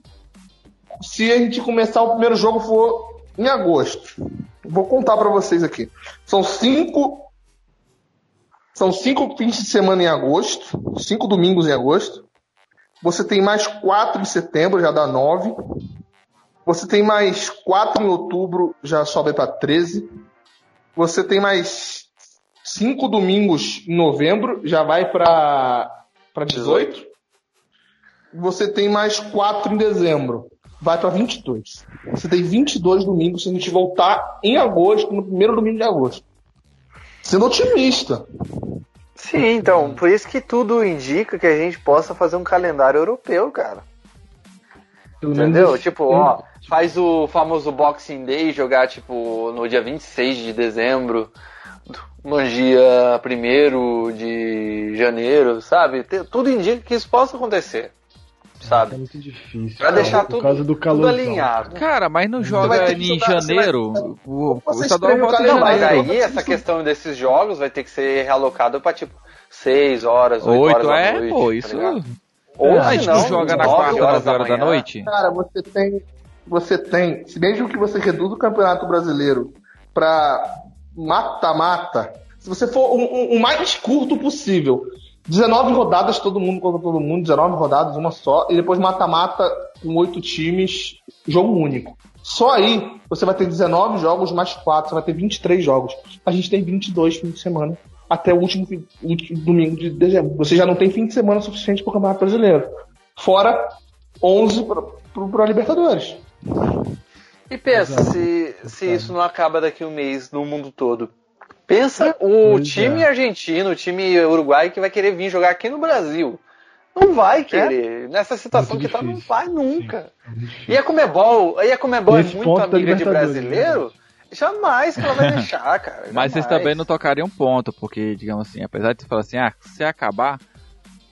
Se a gente começar o primeiro jogo for em agosto. Vou contar para vocês aqui. São cinco são cinco fins de semana em agosto, cinco domingos em agosto. Você tem mais quatro em setembro, já dá nove. Você tem mais 4 em outubro, já sobe para 13. Você tem mais 5 domingos em novembro, já vai para 18. Você tem mais 4 em dezembro, vai para 22. Você tem 22 domingos se a gente voltar em agosto, no primeiro domingo de agosto. Sendo otimista. Sim, então, por isso que tudo indica que a gente possa fazer um calendário europeu, cara. Entendeu? Tipo, ó, faz o famoso Boxing Day, jogar tipo no dia 26 de dezembro, no dia 1 de janeiro, sabe? Tudo indica que isso possa acontecer. Sabe? É muito difícil. Pra deixar tudo, causa do calor, tudo alinhado. Cara, mas não joga em janeiro. Vai... O, o estadual volta Não, mas aí essa questão desses jogos vai ter que ser realocado pra tipo 6 horas, 8, 8 horas da é, noite. Pô, tá isso. Tá Ou a gente não, joga na quarta, 9 horas da, da noite? Cara, você tem você tem, se mesmo que você reduza o Campeonato Brasileiro para mata-mata, se você for o um, um, um mais curto possível, 19 rodadas todo mundo contra todo mundo, 19 rodadas, uma só, e depois mata-mata com oito times, jogo único. Só aí você vai ter 19 jogos mais 4, você vai ter 23 jogos. A gente tem 22 fins de semana até o último, último domingo de dezembro. Você já não tem fim de semana suficiente para o Campeonato Brasileiro. Fora 11 para a Libertadores. E pensa, se, se isso não acaba daqui a um mês no mundo todo. Pensa o pois time é. argentino, o time uruguai que vai querer vir jogar aqui no Brasil. Não vai querer. É? Nessa situação muito que difícil. tá, não vai nunca. Sim, e a Comebol, e a Comebol é muito amiga de brasileiro. Né? Jamais que ela vai deixar, cara. Jamais. Mas vocês também não tocariam um ponto, porque, digamos assim, apesar de você falar assim, ah, se acabar,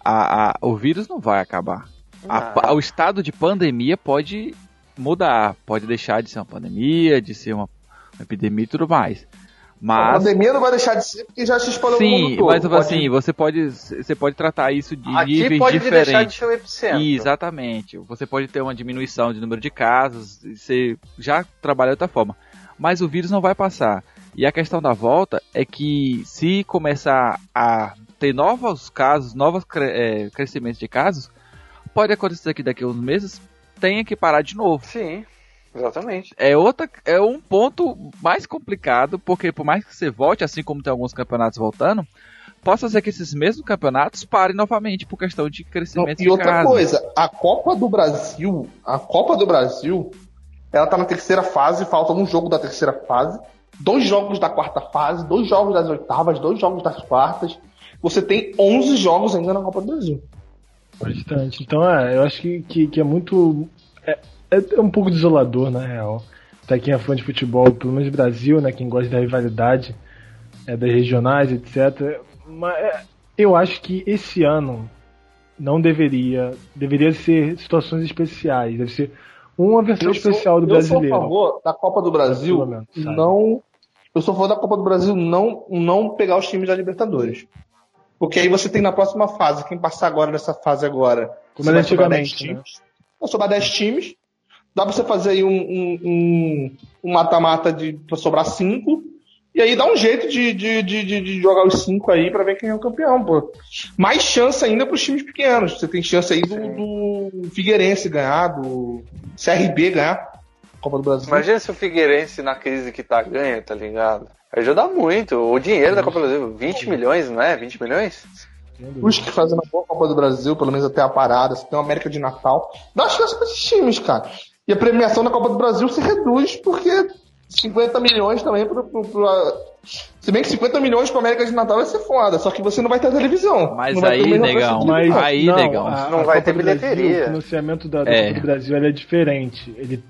a, a, o vírus não vai acabar. A, o estado de pandemia pode mudar. Pode deixar de ser uma pandemia, de ser uma, uma epidemia e tudo mais. Mas... A pandemia não vai deixar de ser porque já se espalhou Sim, no mundo todo. mas pode... assim, você pode, você pode tratar isso de Aqui níveis pode diferentes. deixar de ser o epicentro. Exatamente. Você pode ter uma diminuição de número de casos, você já trabalha de outra forma. Mas o vírus não vai passar. E a questão da volta é que se começar a ter novos casos, novos é, crescimentos de casos, pode acontecer que daqui a uns meses tenha que parar de novo. Sim, exatamente. É, outra, é um ponto mais complicado, porque por mais que você volte, assim como tem alguns campeonatos voltando, possa ser que esses mesmos campeonatos parem novamente por questão de crescimento Não, E outra coisa, a Copa do Brasil, a Copa do Brasil, ela tá na terceira fase, falta um jogo da terceira fase, dois jogos da quarta fase, dois jogos das oitavas, dois jogos das quartas. Você tem 11 jogos ainda na Copa do Brasil. Bastante. Então, é, eu acho que, que, que é muito. É, é, um pouco desolador, na real. Pra quem é fã de futebol, pelo menos Brasil, né? Quem gosta da rivalidade é, das regionais, etc. Mas é, eu acho que esse ano não deveria. Deveria ser situações especiais. Deve ser uma versão especial do brasileiro. Eu sou a favor da Copa do Brasil não. Eu sou a favor da Copa do Brasil não, não pegar os times da Libertadores. Porque aí você tem na próxima fase, quem passar agora nessa fase agora, como era antigamente, 10 times. Né? Vai sobrar 10 times. Dá pra você fazer aí um mata-mata um, um pra sobrar 5. E aí dá um jeito de, de, de, de jogar os 5 aí pra ver quem é o campeão, pô. Mais chance ainda pros times pequenos. Você tem chance aí do, do Figueirense ganhar, do CRB ganhar. Copa do Brasil. Imagina se o Figueirense na crise que tá ganha, tá ligado? Ajuda muito. O dinheiro da Copa do Brasil, 20 milhões, não é? 20 milhões? Os que fazem uma boa Copa do Brasil, pelo menos até a parada, você tem o América de Natal. Dá chance pra esses times, cara. E a premiação da Copa do Brasil se reduz porque 50 milhões também para se bem que 50 milhões para América de Natal vai ser foda, só que você não vai ter televisão. Mas aí, negão, mas aí, não, negão. A, não a vai Copa ter bilheteria. Brasil, o financiamento da, da é. Copa do Brasil é diferente. Ele,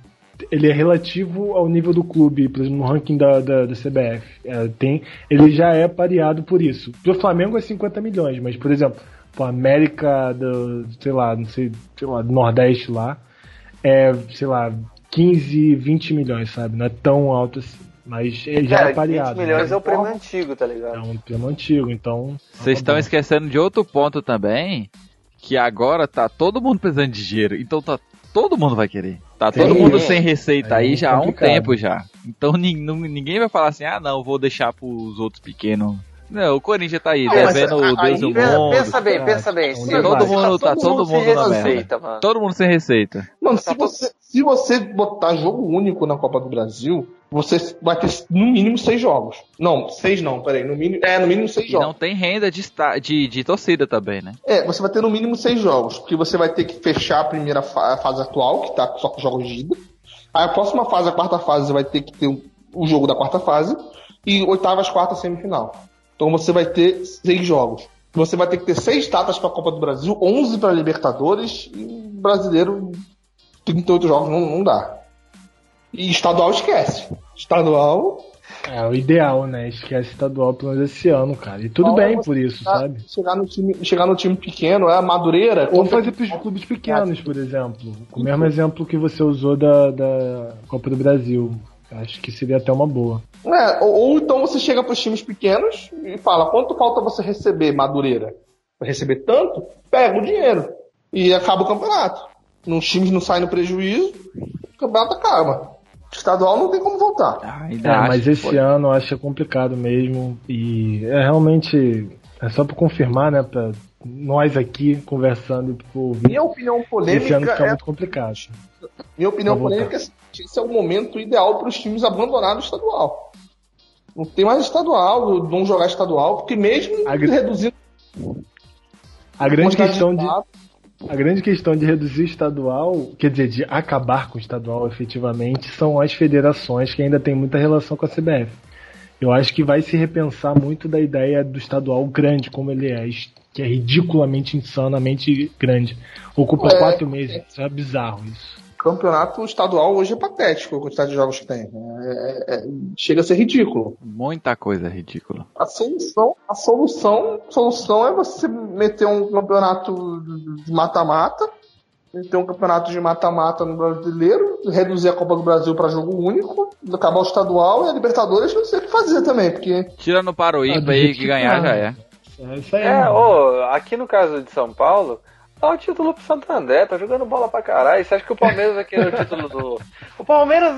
ele é relativo ao nível do clube, por exemplo, no ranking da, da, da CBF. É, tem, ele já é pareado por isso. Pro Flamengo é 50 milhões, mas, por exemplo, o América do, sei lá, não sei, sei lá, do Nordeste lá, é, sei lá, 15, 20 milhões, sabe? Não é tão alto assim. Mas já Cara, é pareado. 20 milhões né? é o prêmio antigo, tá ligado? É um prêmio antigo, então. Vocês estão esquecendo de outro ponto também. Que agora tá todo mundo precisando de dinheiro. Então tá. Todo mundo vai querer. Tá todo Sim. mundo sem receita é aí já há um tempo já. Então ninguém vai falar assim, ah não, vou deixar pros outros pequenos não, o Corinthians tá aí, devendo o Deus do mundo. Pensa bem, pensa bem. Se todo mundo, tá, todo, mundo, na receita, mano. Todo mundo sem receita. Mano, se você, se você botar jogo único na Copa do Brasil, você vai ter no mínimo seis jogos. Não, seis não, peraí. No mínimo, é, no mínimo seis e jogos. não tem renda de, de, de torcida também, né? É, você vai ter no mínimo seis jogos. Porque você vai ter que fechar a primeira fa fase atual, que tá só com jogos de ida. Aí a próxima fase, a quarta fase, vai ter que ter o um, jogo da quarta fase. E oitavas, quarta, semifinal. Então você vai ter seis jogos. Você vai ter que ter seis datas para a Copa do Brasil, 11 para Libertadores e brasileiro 38 jogos não, não dá. E estadual esquece. Estadual. É o ideal, né? Esquece estadual pelo menos esse ano, cara. E tudo bem por isso, chegar, sabe? Chegar no, time, chegar no time pequeno, é a Madureira. Ou fazer pros clubes pequenos, por exemplo. O mesmo exemplo que você usou da, da Copa do Brasil. Acho que seria até uma boa. É, ou, ou então você chega para os times pequenos e fala: quanto falta você receber, Madureira? Para receber tanto? Pega o dinheiro. E acaba o campeonato. Nos times não saem no prejuízo, o campeonato acaba. Estadual não tem como voltar. Ah, é, mas esse pode. ano eu acho complicado mesmo. E é realmente. É só para confirmar, né? Pra nós aqui conversando e pro ouvir. Minha opinião polêmica. Esse ano fica é... muito complicado. Minha opinião polêmica é que esse é o momento ideal para os times abandonarem o estadual. Não tem mais estadual, não jogar estadual, porque mesmo a reduzindo. A grande questão de. A grande questão de reduzir o estadual, quer dizer, de acabar com o estadual efetivamente, são as federações que ainda têm muita relação com a CBF. Eu acho que vai se repensar muito da ideia do estadual grande, como ele é, que é ridiculamente, insanamente grande. Ocupa é, quatro meses, é bizarro isso campeonato estadual hoje é patético a quantidade de jogos que tem. É, é, chega a ser ridículo. Muita coisa ridícula. A solução, a solução, a solução é você meter um campeonato de mata-mata, meter um campeonato de mata-mata no brasileiro, reduzir a Copa do Brasil para jogo único, acabar o estadual e a Libertadores não sei o que fazer também, porque. Tira no Paroíba aí que ganhar já é. É, isso aí, é ô, aqui no caso de São Paulo, Dá o título pro Santander, tá jogando bola pra caralho. Você acha que o Palmeiras aqui é o título do. O Palmeiras,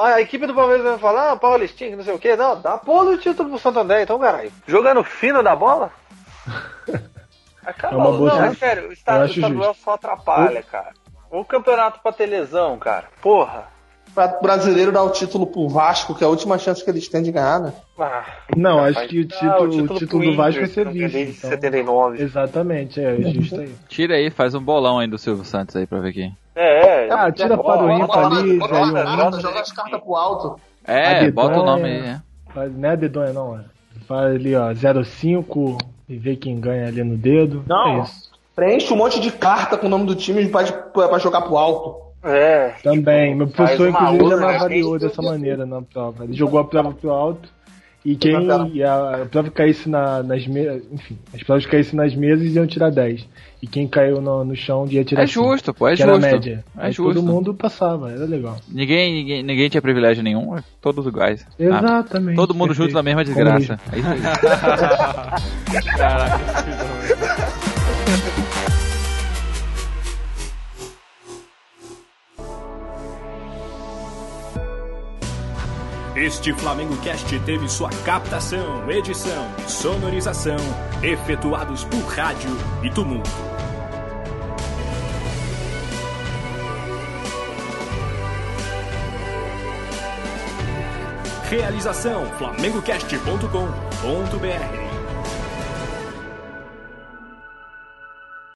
a equipe do Palmeiras vai falar, ah, Paulistinho, não sei o quê. Não, dá porra do título pro Santander, então, caralho. Jogando fino da bola? Acaba, é uma boa não, é sério, o estadual só atrapalha, cara. O campeonato pra ter lesão, cara. Porra o brasileiro dar o título pro Vasco, que é a última chance que eles têm de ganhar, né? Ah, não, acho que o título, ah, o título, o título do Vasco vai ser visto. Então. 79. Exatamente, é justo aí. Tira aí, faz um bolão aí do Silvio Santos aí pra ver quem. É, é. Ah, tira para o ímpar ali, joga as cartas pro alto. É, bota o nome aí, né? Não é dedonha não, é. Faz ali, ó, 05 e vê quem ganha ali no dedo. Não, é preenche um monte de carta com o nome do time pra, pra jogar pro alto. É. Também. Tipo, Meu professor, inclusive, já me avaliou dessa maneira na prova. Ele jogou a prova pro alto. E quem e a, a prova caísse na, nas mesas, enfim, as provas caíssem nas mesas iam tirar 10. E quem caiu no, no chão ia tirar É justo, 5, pô, é justo. média. É justo. todo mundo passava, era legal. Ninguém, ninguém, ninguém tinha privilégio nenhum, todos iguais. Exatamente. Ah, todo mundo perfeito. junto na mesma desgraça. É isso aí. Caraca, Este Flamengo Cast teve sua captação, edição, sonorização efetuados por rádio e tumulto. Realização flamengocast.com.br